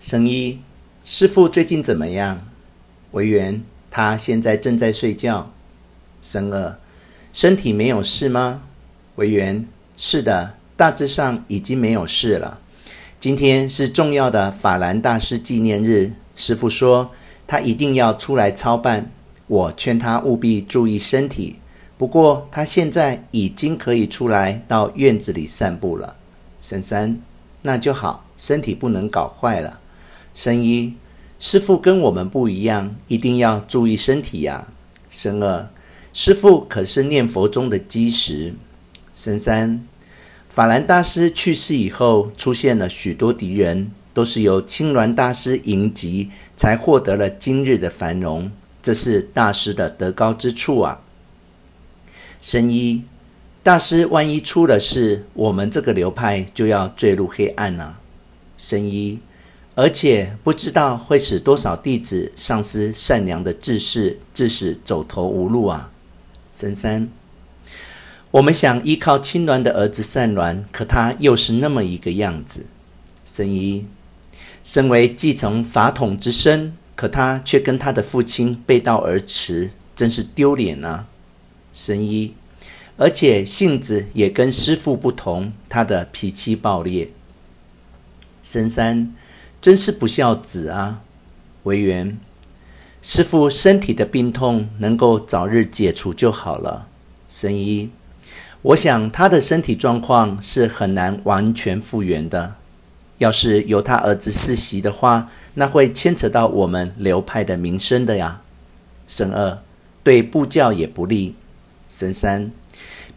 神一，师父最近怎么样？维园，他现在正在睡觉。神二，身体没有事吗？维园，是的，大致上已经没有事了。今天是重要的法兰大师纪念日，师父说他一定要出来操办，我劝他务必注意身体。不过他现在已经可以出来到院子里散步了。神三，那就好，身体不能搞坏了。神一，师父跟我们不一样，一定要注意身体呀。神二，师父可是念佛中的基石。神三，法兰大师去世以后，出现了许多敌人，都是由青鸾大师迎击，才获得了今日的繁荣。这是大师的德高之处啊。神一，大师万一出了事，我们这个流派就要坠入黑暗了。神一，而且不知道会使多少弟子丧失善良的志士，致使走投无路啊。神三，我们想依靠青鸾的儿子善鸾，可他又是那么一个样子。神一，身为继承法统之身，可他却跟他的父亲背道而驰，真是丢脸啊。神一，而且性子也跟师父不同，他的脾气暴烈。神三，真是不孝子啊！惟元，师父身体的病痛能够早日解除就好了。神医，我想他的身体状况是很难完全复原的。要是由他儿子世袭的话，那会牵扯到我们流派的名声的呀。神二，对部教也不利。神三，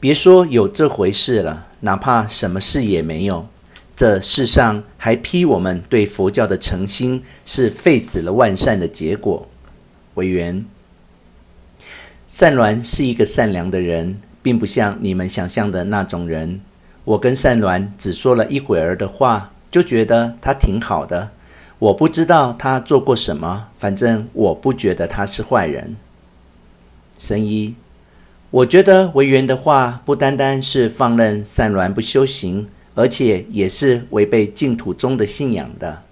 别说有这回事了，哪怕什么事也没有，这世上还批我们对佛教的诚心是废止了万善的结果。惟元，善鸾是一个善良的人，并不像你们想象的那种人。我跟善鸾只说了一会儿的话，就觉得他挺好的。我不知道他做过什么，反正我不觉得他是坏人。神医。我觉得惟元的话不单单是放任善鸾不修行，而且也是违背净土中的信仰的。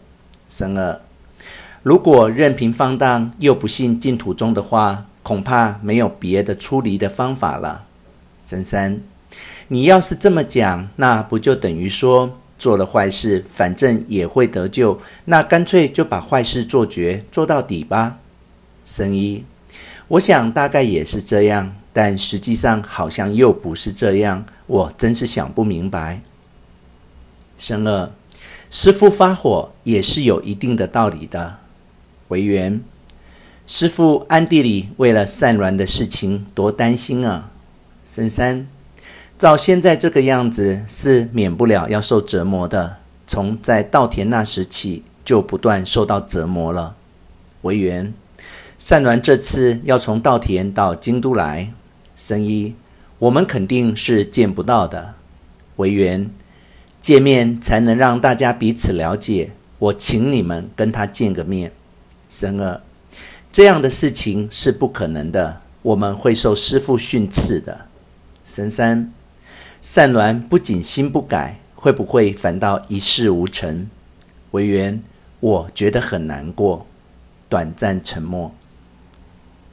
神二，如果任凭放荡又不信净土中的话，恐怕没有别的出离的方法了。神三，你要是这么讲，那不就等于说做了坏事，反正也会得救，那干脆就把坏事做绝，做到底吧。神一，我想大概也是这样。但实际上好像又不是这样，我真是想不明白。神二，师父发火也是有一定的道理的。惟元，师父暗地里为了善鸾的事情多担心啊。深三，照现在这个样子是免不了要受折磨的，从在稻田那时起就不断受到折磨了。惟元，善鸾这次要从稻田到京都来。神医，我们肯定是见不到的。惟元，见面才能让大家彼此了解。我请你们跟他见个面。神二，这样的事情是不可能的，我们会受师父训斥的。神三，善鸾不仅心不改，会不会反倒一事无成？惟元，我觉得很难过。短暂沉默。